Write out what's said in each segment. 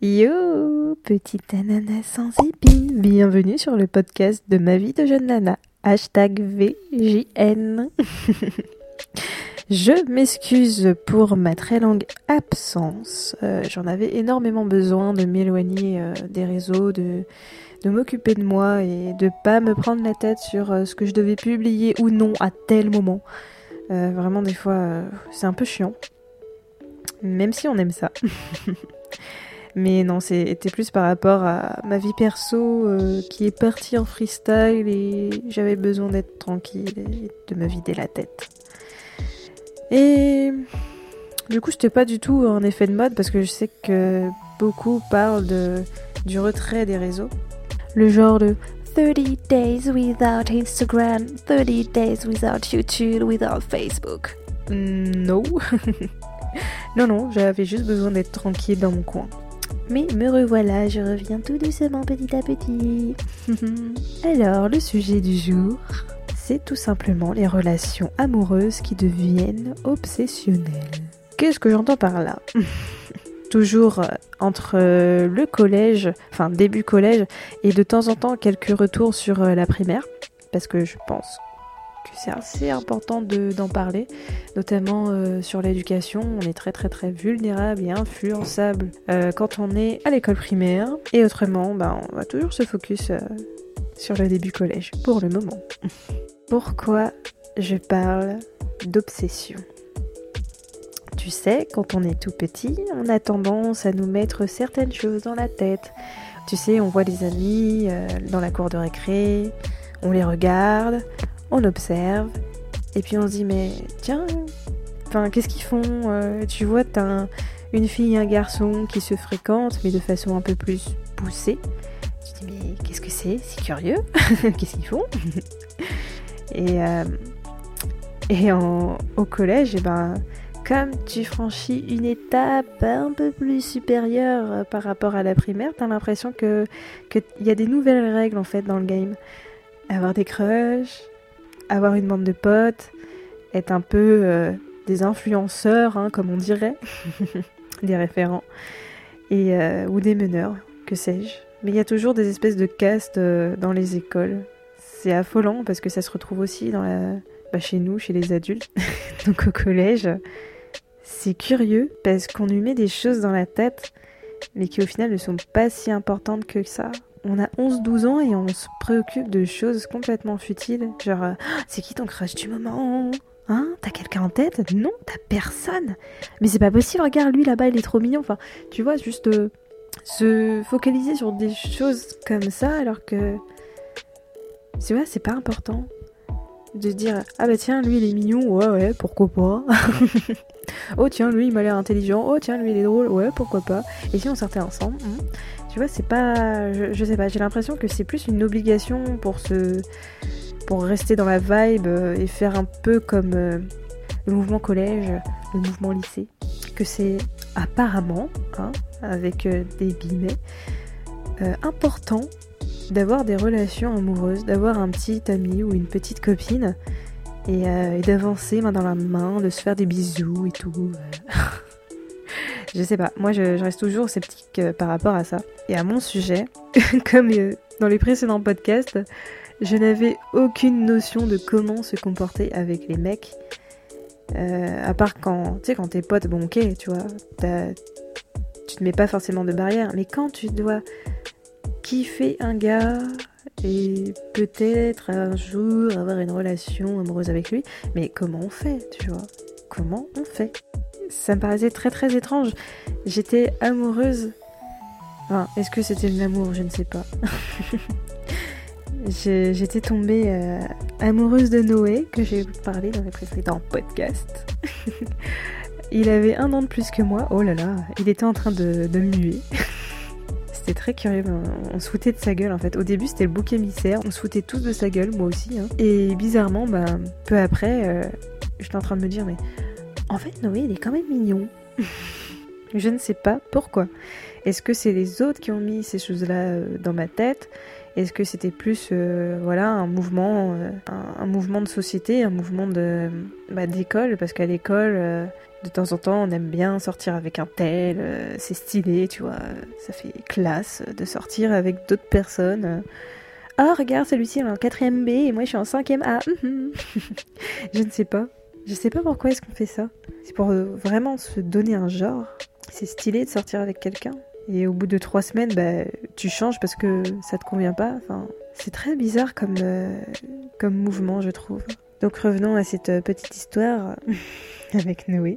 Yo, petite ananas sans épines, bienvenue sur le podcast de ma vie de jeune nana. Hashtag VJN. Je m'excuse pour ma très longue absence. Euh, j'en avais énormément besoin de m'éloigner euh, des réseaux, de, de m'occuper de moi et de pas me prendre la tête sur euh, ce que je devais publier ou non à tel moment. vraiment, des fois, c'est un peu chiant. Même si on aime ça. Mais non, c'était plus par rapport à ma vie perso euh, qui est partie en freestyle et j'avais besoin d'être tranquille et de me vider la tête. Et du coup, j'étais pas du tout en effet de mode parce que je sais que beaucoup parlent de, du retrait des réseaux. Le genre de 30 days without Instagram, 30 days without YouTube, without Facebook. Non. non, non, j'avais juste besoin d'être tranquille dans mon coin. Mais me revoilà, je reviens tout doucement petit à petit. Alors, le sujet du jour, c'est tout simplement les relations amoureuses qui deviennent obsessionnelles. Qu'est-ce que j'entends par là? Toujours euh, entre euh, le collège, enfin début collège, et de temps en temps quelques retours sur euh, la primaire, parce que je pense c'est assez important d'en parler, notamment euh, sur l'éducation. On est très très très vulnérable et influençable euh, quand on est à l'école primaire. Et autrement, bah, on va toujours se focus euh, sur le début collège, pour le moment. Pourquoi je parle d'obsession? Tu sais, quand on est tout petit, on a tendance à nous mettre certaines choses dans la tête. Tu sais, on voit les amis dans la cour de récré, on les regarde, on observe, et puis on se dit, mais tiens, qu'est-ce qu'ils font euh, Tu vois, t'as une fille et un garçon qui se fréquentent, mais de façon un peu plus poussée. Tu te dis, mais qu'est-ce que c'est? C'est curieux. qu'est-ce qu'ils font? Et, euh, au collège, et eh ben, comme tu franchis une étape un peu plus supérieure euh, par rapport à la primaire, t'as l'impression que qu'il y a des nouvelles règles en fait dans le game. Avoir des crushs, avoir une bande de potes, être un peu euh, des influenceurs, hein, comme on dirait, des référents, et, euh, ou des meneurs, que sais-je. Mais il y a toujours des espèces de castes euh, dans les écoles. C'est affolant parce que ça se retrouve aussi dans la... Bah, chez nous, chez les adultes, donc au collège. C'est curieux parce qu'on lui met des choses dans la tête, mais qui au final ne sont pas si importantes que ça on a 11-12 ans et on se préoccupe de choses complètement futiles. Genre, euh, c'est qui ton crush du moment? Hein? T'as quelqu'un en tête? Non, t'as personne. Mais c'est pas possible, regarde, lui là-bas, il est trop mignon. Enfin, tu vois, juste euh, se focaliser sur des choses comme ça alors que. Tu vois, c'est pas important. De dire, ah bah tiens, lui il est mignon, ouais, ouais, pourquoi pas? oh tiens, lui il m'a l'air intelligent, oh tiens, lui il est drôle, ouais, pourquoi pas? Et si on sortait ensemble hein? Tu vois, c'est pas. Je, sais pas, j'ai l'impression que c'est plus une obligation pour se. pour rester dans la vibe euh, et faire un peu comme euh, le mouvement collège, le mouvement lycée. Que c'est apparemment, hein, avec euh, des guillemets, important d'avoir des relations amoureuses, d'avoir un petit ami ou une petite copine et, et d'avancer main dans la main, de se faire des bisous et tout. Je sais pas, moi je, reste toujours sceptique euh, par rapport à ça. Et à mon sujet, comme euh, dans les précédents podcasts, je n'avais aucune notion de comment se comporter avec les mecs. Euh, à part quand, tu sais, quand t'es pote, bon ok, tu vois, tu te mets pas forcément de barrière, mais quand tu dois kiffer un gars et peut-être un jour avoir une relation amoureuse avec lui, mais comment on fait, tu vois? Comment on fait? Ça me paraissait très très étrange. J'étais amoureuse. Enfin, est-ce que c'était de l'amour? Je ne sais pas. J'étais tombée euh, amoureuse de Noé, que j'ai parlé dans les précédents podcasts. il avait un an de plus que moi. Oh là là, il était en train de, de muer. c'était très curieux. On se foutait de sa gueule en fait. Au début, c'était le bouc émissaire. On se foutait tous de sa gueule, moi aussi. Hein. Et bizarrement, bah, peu après, euh, j'étais en train de me dire, mais en fait, Noé, il est quand même mignon. je ne sais pas pourquoi. Est-ce que c'est les autres qui ont mis ces choses-là euh, dans ma tête? Est-ce que c'était plus euh, voilà un mouvement, euh, un, mouvement de société, un mouvement de bah, d'école? Parce qu'à l'école, de temps en temps, on aime bien sortir avec un tel, c'est stylé, tu vois, ça fait classe de sortir avec d'autres personnes. Ah, regarde, celui-ci est en 4ème B et moi je suis en 5ème A. je ne sais pas. Je sais pas pourquoi est-ce qu'on fait ça. C'est pour euh, vraiment se donner un genre. C'est stylé de sortir avec quelqu'un. Et au bout de trois semaines, bah, tu changes parce que ça te convient pas. Enfin, c'est très bizarre comme, euh, comme mouvement, je trouve. Donc revenons à cette petite histoire avec Noé.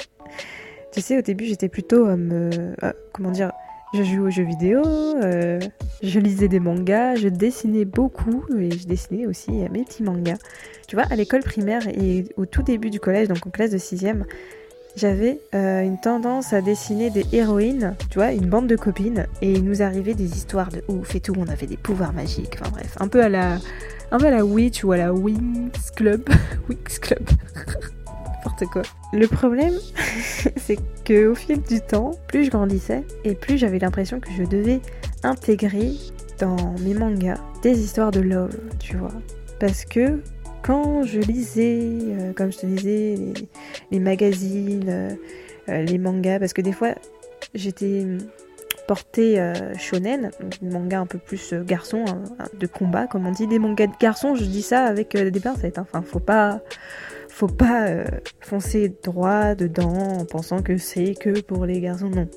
Tu sais, au début, j'étais plutôt à me. comment dire Je jouais aux jeux vidéo, euh, je lisais des mangas, je dessinais beaucoup et je dessinais aussi mes petits mangas. Tu vois, à l'école primaire et au tout début du collège, donc en classe de 6ème, j'avais euh, une tendance à dessiner des héroïnes, tu vois, une bande de copines, et il nous arrivait des histoires de ouf et tout, on avait des pouvoirs magiques, enfin bref, un peu à la, un peu à la Witch ou à la Wings Club, Wings Club. Le problème, c'est que au fil du temps, plus je grandissais et plus j'avais l'impression que je devais intégrer dans mes mangas des histoires de love, tu vois. Parce que quand je lisais, euh, comme je te disais, les, magazines, euh, euh, les mangas, parce que des fois j'étais portée shonen, manga un peu plus garçon, hein, de combat, comme on dit, des mangas de garçon, je dis ça avec des pincettes, hein. enfin faut pas pas euh, foncer droit dedans en pensant que c'est que pour les garçons. Non.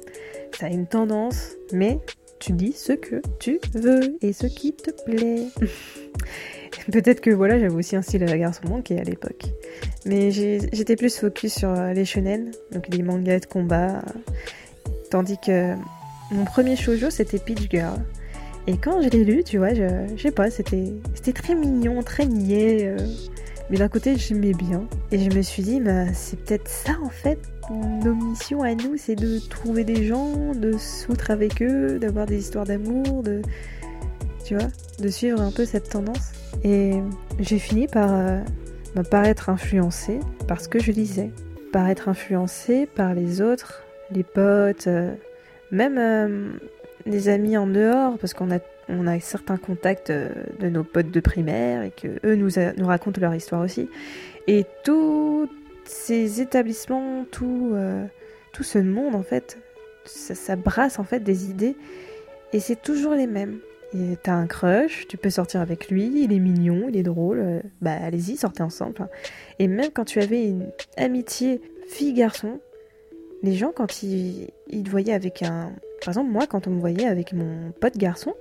Ça a une tendance, mais tu dis ce que tu veux et ce qui te plaît. Peut-être que voilà, j'avais aussi un style garçon manqué à l'époque. Mais j'étais plus focus sur euh, les shonen, donc les mangas de combat. Tandis que mon premier shoujo, c'était Peach Girl. Et quand je l'ai lu, tu vois, je, sais pas, c'était très mignon, très niais. Euh, mais d'un côté, j'aimais bien. Et je me suis dit, bah, c'est peut-être ça en fait. Nos missions à nous, c'est de trouver des gens, de s'outre avec eux, d'avoir des histoires d'amour, de. Tu vois De suivre un peu cette tendance. Et j'ai fini par, euh, bah, par être influencée parce que je lisais. Par être influencée par les autres, les potes, euh, même euh, les amis en dehors, parce qu'on a on a certains contacts euh, de nos potes de primaire et que eux nous, nous racontent leur histoire aussi. Et tous ces établissements, tout, euh, tout ce monde en fait, ça, brasse en fait des idées et c'est toujours les mêmes. T'as un crush, tu peux sortir avec lui, il est mignon, il est drôle, euh, bah allez-y, sortez ensemble. Et même quand tu avais une amitié fille-garçon, les gens quand ils, ils te voyaient avec un... Par exemple, moi quand on me voyait avec mon pote garçon,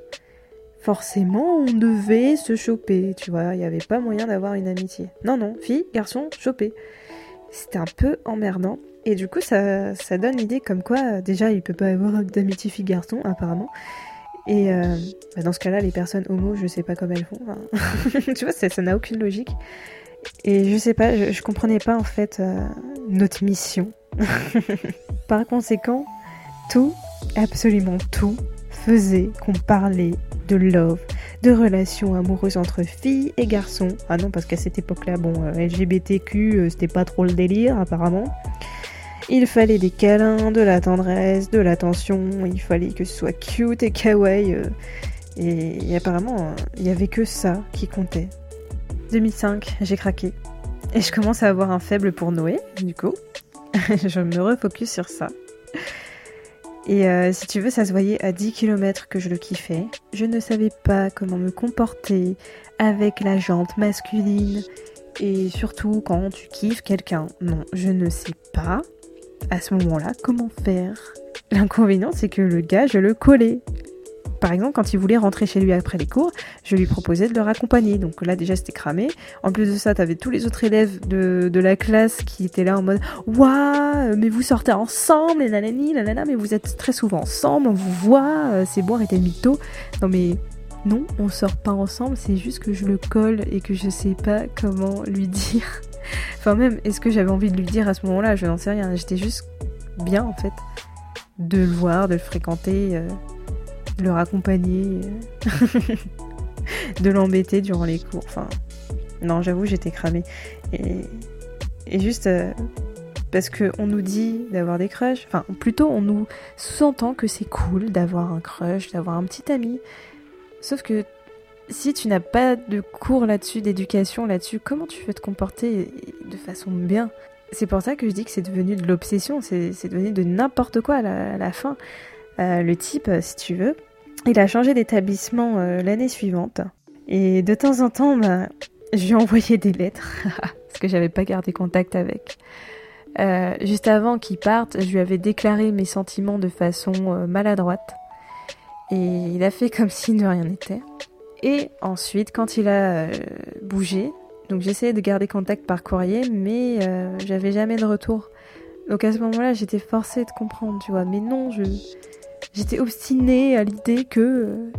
forcément on devait se choper, tu vois, il n'y avait pas moyen d'avoir une amitié. Non, non, fille, garçon, choper. C'était un peu emmerdant. Et du coup, ça, ça donne l'idée comme quoi, déjà, il peut pas avoir d'amitié fille-garçon, apparemment. Et euh, bah, dans ce cas-là, les personnes homo, je sais pas comment elles font. tu vois, ça n'a aucune logique. Et je sais pas, je, comprenais pas en fait euh, notre mission. Par conséquent, tout, absolument tout, faisait qu'on parlait de love, de relations amoureuses entre filles et garçons. Ah non, parce qu'à cette époque-là, bon, euh, LGBTQ, euh, c'était pas trop le délire apparemment. Il fallait des câlins, de la tendresse, de l'attention, il fallait que ce soit cute et kawaii. Euh, et, apparemment, il y avait que ça qui comptait. 2005, j'ai craqué. Et je commence à avoir un faible pour Noé, du coup. je me refocus sur ça. Et euh, si tu veux, ça se voyait à 10 km que je le kiffais. Je ne savais pas comment me comporter avec la jante masculine. Et surtout quand tu kiffes quelqu'un. Non, je ne sais pas à ce moment-là comment faire. L'inconvénient, c'est que le gars, je le collais par exemple, quand il voulait rentrer chez lui après les cours, je lui proposais de le raccompagner. Donc là, déjà, c'était cramé. En plus de ça, t'avais tous les autres élèves de, la classe qui étaient là en mode Waouh, mais vous sortez ensemble, et nanana, mais vous êtes très souvent ensemble, on vous voit, euh, c'est bon, arrêtez le mytho. Non, mais non, on sort pas ensemble, c'est juste que je le colle et que je sais pas comment lui dire. Enfin, même, est-ce que j'avais envie de lui dire à ce moment-là? Je n'en sais rien. J'étais juste bien, en fait, de le voir, de le fréquenter. Euh, de le raccompagner, euh, de l'embêter durant les cours. Enfin, non, j'avoue, j'étais cramée. Et, et juste euh, parce qu'on nous dit d'avoir des crushs, enfin, plutôt on nous sous-entend que c'est cool d'avoir un crush, d'avoir un petit ami. Sauf que si tu n'as pas de cours là-dessus, d'éducation là-dessus, comment tu veux te comporter de façon bien? C'est pour ça que je dis que c'est devenu de l'obsession, c'est devenu de n'importe quoi à la, fin. Euh, le type, si tu veux, il a changé d'établissement euh, l'année suivante. Et de temps en temps, bah, je lui ai envoyé des lettres, parce que j'avais pas gardé contact avec. Euh, juste avant qu'il parte, je lui avais déclaré mes sentiments de façon maladroite. Et il a fait comme si de rien n'était. Et ensuite, quand il a bougé, donc j'essayais de garder contact par courrier, mais euh, j'avais jamais de retour. Donc à ce moment-là, j'étais forcée de comprendre, tu vois. Mais non, je j'étais obstinée à l'idée que euh,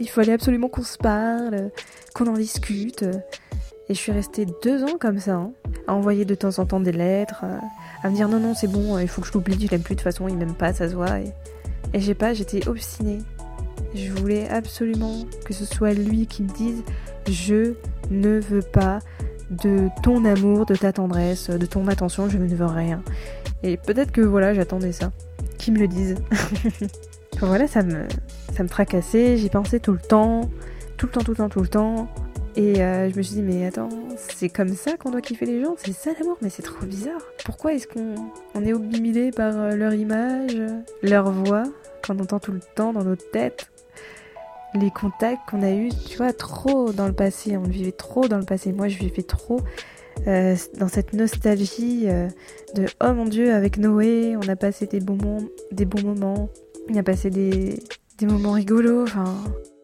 il fallait absolument qu'on se parle, qu'on en discute. Et je suis restée deux ans comme ça, hein, à envoyer de temps en temps des lettres, à, me dire non non c'est bon, il faut que je l'oublie, je l'aime plus de toute façon, il m'aime pas, ça se voit. Et, et j'ai pas, j'étais obstinée. Je voulais absolument que ce soit lui qui me dise je ne veux pas de ton amour, de ta tendresse, de ton attention, je ne veux rien. Et peut-être que voilà, j'attendais ça. Qui me le dise. voilà, ça me, ça me tracassait, j'y pensais tout le temps, tout le temps, tout le temps, tout le temps. Et euh, je me suis dit, mais attends, c'est comme ça qu'on doit kiffer les gens C'est ça l'amour Mais c'est trop bizarre. Pourquoi est-ce qu'on on est obnubilé par euh, leur image, leur voix, qu'on entend tout le temps dans nos têtes les contacts qu'on a eus, tu vois, trop dans le passé. On vivait trop dans le passé. Moi, je vivais trop euh, dans cette nostalgie euh, de oh mon Dieu, avec Noé, on a passé des bons, moments. On a passé des, des moments rigolos. Enfin,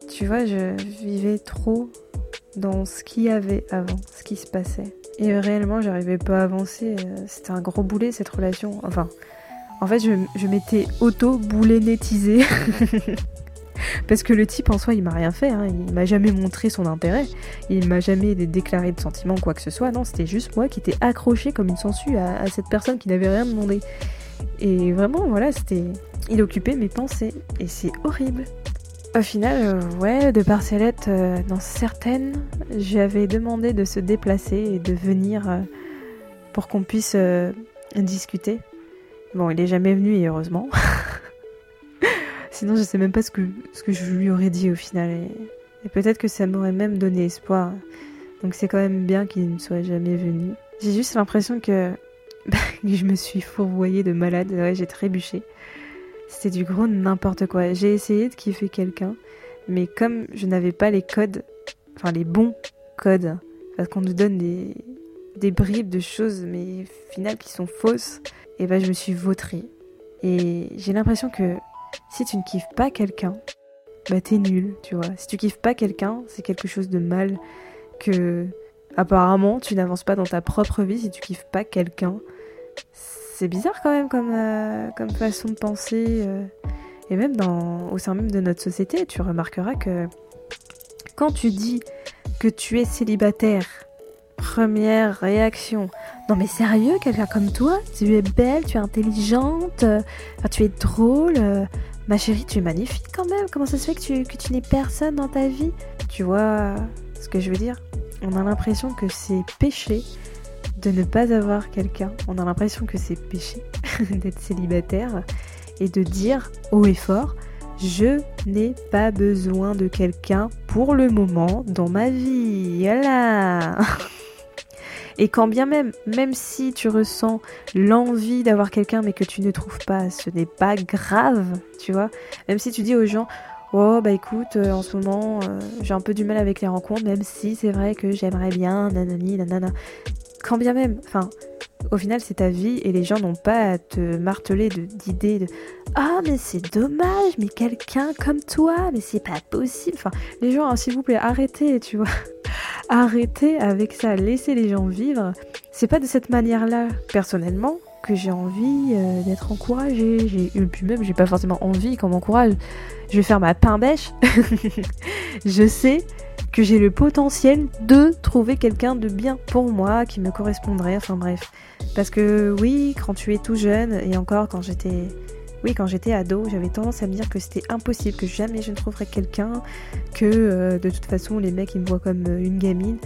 tu vois, je vivais trop dans ce qu'il y avait avant, ce qui se passait. Et réellement, j'arrivais pas à avancer. Euh, c'était un gros boulet cette relation. Enfin, en fait, je, je m'étais auto-boulénétisée. Parce que le type en soi, il m'a rien fait, hein. il m'a jamais montré son intérêt, il m'a jamais déclaré de sentiments, quoi que ce soit. Non, c'était juste moi qui étais accroché comme une sangsue à, cette personne qui n'avait rien demandé. Et vraiment, voilà, c'était. Il occupait mes pensées, et c'est horrible. Au final, euh, ouais, de par lettres, euh, dans certaines, j'avais demandé de se déplacer et de venir euh, pour qu'on puisse discuter. Bon, il est jamais venu et heureusement. Sinon, je sais même pas ce que, ce que je lui aurais dit au final. Et, peut-être que ça m'aurait même donné espoir. Donc c'est quand même bien qu'il ne soit jamais venu. J'ai juste l'impression que, je me suis fourvoyée de malade. Ouais, j'ai trébuché. C'était du gros n'importe quoi. J'ai essayé de kiffer quelqu'un, mais comme je n'avais pas les codes, enfin les bons codes, parce qu'on nous donne des, des bribes de choses, mais final qui sont fausses, et ben je me suis vautrée. Et j'ai l'impression que si tu ne kiffes pas quelqu'un, bah t'es nul, tu vois. Si tu kiffes pas quelqu'un, c'est quelque chose de mal que apparemment tu n'avances pas dans ta propre vie si tu kiffes pas quelqu'un. C'est bizarre quand même comme, euh, comme façon de penser. Euh. et même dans, au sein même de notre société, tu remarqueras que quand tu dis que tu es célibataire, première réaction, non mais sérieux, quelqu'un comme toi, tu es belle, tu es intelligente, tu es drôle, ma chérie, tu es magnifique quand même. Comment ça se fait que tu, que tu n'es personne dans ta vie? Tu vois ce que je veux dire? On a l'impression que c'est péché de ne pas avoir quelqu'un. On a l'impression que c'est péché d'être célibataire et de dire haut et fort, je n'ai pas besoin de quelqu'un pour le moment dans ma vie. Voilà Et quand bien même, même si tu ressens l'envie d'avoir quelqu'un mais que tu ne trouves pas, ce n'est pas grave, tu vois. Même si tu dis aux gens, oh bah écoute, euh, en ce moment euh, j'ai un peu du mal avec les rencontres, même si c'est vrai que j'aimerais bien, nanani, nanana. Quand bien même, enfin, au final c'est ta vie et les gens n'ont pas à te marteler d'idées de, ah mais c'est dommage, mais quelqu'un comme toi, mais c'est pas possible. Enfin, les gens, hein, s'il vous plaît, arrêtez, tu vois. Arrêtez avec ça, laissez les gens vivre. C'est pas de cette manière-là, personnellement, que j'ai envie euh, d'être encouragée. J'ai, puis même, j'ai pas forcément envie qu'on m'encourage. Je vais faire ma pain bêche. je sais que j'ai le potentiel de trouver quelqu'un de bien pour moi, qui me correspondrait, enfin bref. Parce que oui, quand tu es tout jeune, et encore quand j'étais oui, quand j'étais ado, j'avais tendance à me dire que c'était impossible, que jamais je ne trouverais quelqu'un, que euh, de toute façon les mecs ils me voient comme euh, une gamine.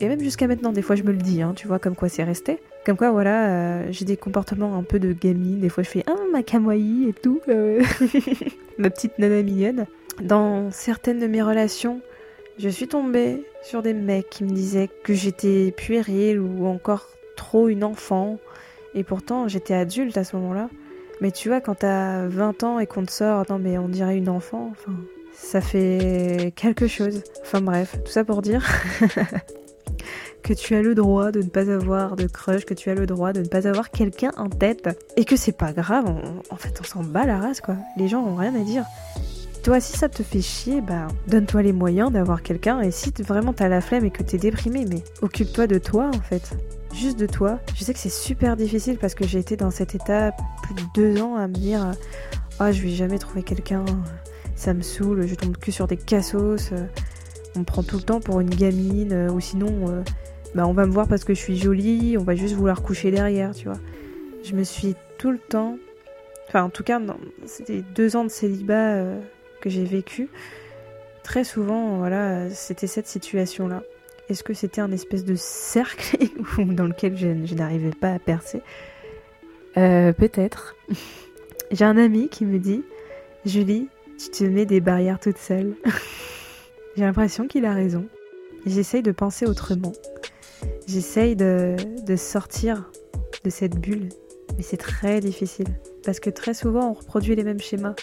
Et même jusqu'à maintenant, des fois je me le dis, hein, tu vois, comme quoi c'est resté. Comme quoi, voilà, euh, j'ai des comportements un peu de gamine. Des fois je fais ah ma kawaii et tout, ma petite nana mignonne. Dans certaines de mes relations, je suis tombée sur des mecs qui me disaient que j'étais puérile ou encore trop une enfant Et pourtant, j'étais adulte à ce moment-là. Mais tu vois, quand t'as 20 ans et qu'on te sort, non mais on dirait une enfant, enfin, ça fait quelque chose. Enfin bref, tout ça pour dire que tu as le droit de ne pas avoir de crush, que tu as le droit de ne pas avoir quelqu'un en tête, et que c'est pas grave, en fait on s'en bat la race quoi. Les gens ont rien à dire. Toi, si ça te fait chier, bah, donne-toi les moyens d'avoir quelqu'un. Et si vraiment t'as la flemme et que t'es déprimé, mais occupe-toi de toi en fait. Juste de toi. Je sais que c'est super difficile parce que j'ai été dans cet état plus de deux ans à me dire Ah, je vais jamais trouver quelqu'un, ça me saoule, je tombe que sur des cassos. On me prend tout le temps pour une gamine, euh, ou sinon, euh, bah, on va me voir parce que je suis jolie, on va juste vouloir coucher derrière, tu vois. Je me suis tout le temps. Enfin, en tout cas, c'était deux ans de célibat. Euh, que j'ai vécu, très souvent, voilà, c'était cette situation-là. Est-ce que c'était un espèce de cercle dans lequel je, n'arrivais pas à percer? Euh, Peut-être. J'ai un ami qui me dit Julie, tu te mets des barrières toute seule. J'ai l'impression qu'il a raison. J'essaye de penser autrement. J'essaye de, de sortir de cette bulle. Mais c'est très difficile. Parce que très souvent, on reproduit les mêmes schémas.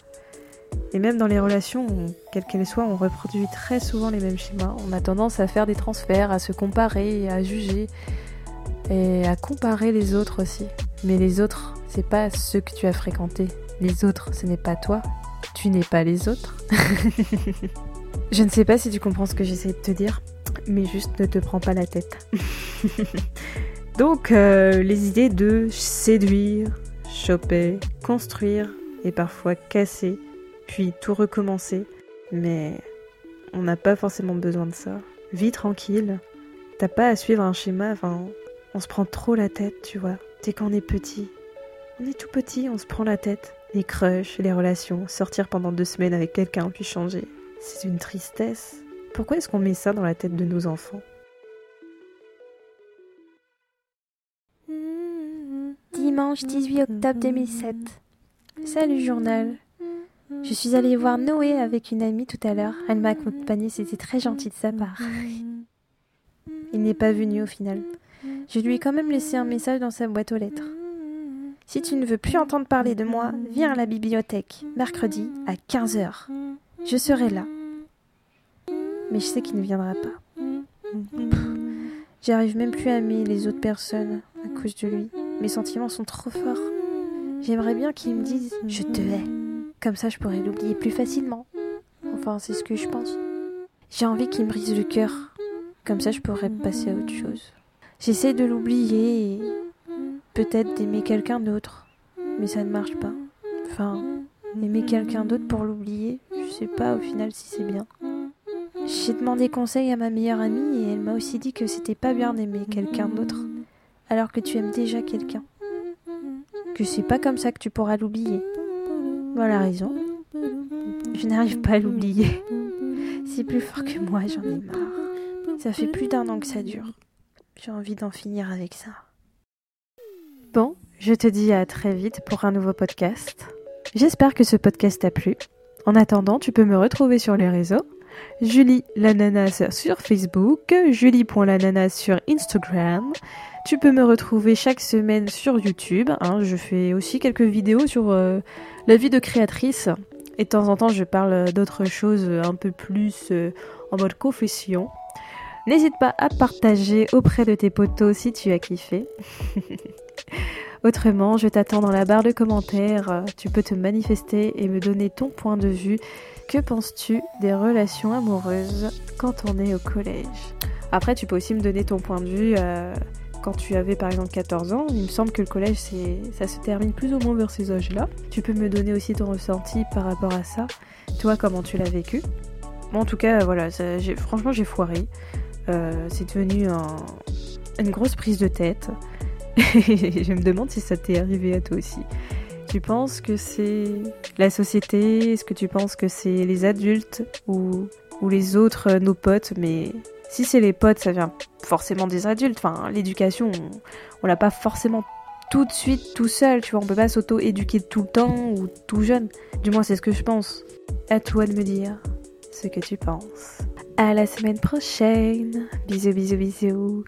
Et même dans les relations, quelles qu'elles soient, on reproduit très souvent les mêmes schémas. On a tendance à faire des transferts, à se comparer, à juger et à comparer les autres aussi. Mais les autres, c'est pas ceux que tu as fréquentés. Les autres, ce n'est pas toi. Tu n'es pas les autres. Je ne sais pas si tu comprends ce que j'essaie de te dire, mais juste ne te prends pas la tête. Donc, euh, les idées de séduire, choper, construire et parfois casser puis tout recommencer. Mais on n'a pas forcément besoin de ça. Vis tranquille. T'as pas à suivre un schéma, enfin, on se prend trop la tête, tu vois. Dès qu'on est petit. On est tout petit, on se prend la tête. Les crushs, les relations, sortir pendant deux semaines avec quelqu'un puis changer. C'est une tristesse. Pourquoi est-ce qu'on met ça dans la tête de nos enfants? Dimanche 18 octobre 2007. Salut journal. Je suis allée voir Noé avec une amie tout à l'heure. Elle m'a accompagnée, c'était très gentil de sa part. Il n'est pas venu au final. Je lui ai quand même laissé un message dans sa boîte aux lettres. Si tu ne veux plus entendre parler de moi, viens à la bibliothèque, mercredi, à 15h. Je serai là. Mais je sais qu'il ne viendra pas. J'arrive même plus à aimer les autres personnes à cause de lui. Mes sentiments sont trop forts. J'aimerais bien qu'il me dise Je te hais. Comme ça, je pourrais l'oublier plus facilement. Enfin, c'est ce que je pense. J'ai envie qu'il me brise le cœur. Comme ça, je pourrais passer à autre chose. J'essaie de l'oublier et peut-être d'aimer quelqu'un d'autre. Mais ça ne marche pas. Enfin, aimer quelqu'un d'autre pour l'oublier, je sais pas au final si c'est bien. J'ai demandé conseil à ma meilleure amie et elle m'a aussi dit que c'était pas bien d'aimer quelqu'un d'autre alors que tu aimes déjà quelqu'un. Que c'est pas comme ça que tu pourras l'oublier. Voilà raison. Je n'arrive pas à l'oublier. C'est plus fort que moi, j'en ai marre. Ça fait plus d'un an que ça dure. J'ai envie d'en finir avec ça. Bon, je te dis à très vite pour un nouveau podcast. J'espère que ce podcast t'a plu. En attendant, tu peux me retrouver sur les réseaux. Julie l'ananas sur Facebook, julie.l'ananas sur Instagram. Tu peux me retrouver chaque semaine sur YouTube. Hein. je fais aussi quelques vidéos sur euh, la vie de créatrice. Et de temps en temps, je parle d'autres choses un peu plus euh, en mode confession. N'hésite pas à partager auprès de tes potos si tu as kiffé. Autrement, je t'attends dans la barre de commentaires. Tu peux te manifester et me donner ton point de vue. Que penses-tu des relations amoureuses quand on est au collège? Après, tu peux aussi me donner ton point de vue. Euh, quand tu avais par exemple 14 ans, il me semble que le collège ça se termine plus ou moins vers ces âges-là. Tu peux me donner aussi ton ressenti par rapport à ça? Toi, comment tu l'as vécu? En tout cas, voilà, franchement, j'ai foiré. Euh, c'est devenu une grosse prise de tête. je me demande si ça t'est arrivé à toi aussi. Tu penses que c'est la société? Est-ce que tu penses que c'est les adultes ou, ou les autres, nos potes? Mais si c'est les potes, ça vient forcément des adultes. Enfin, l'éducation, on, l'a pas forcément tout de suite tout seul, tu vois. On peut pas s'auto-éduquer tout le temps ou tout jeune. Du moins, c'est ce que je pense. À toi de me dire ce que tu penses. À la semaine prochaine. Bisous, bisous, bisous.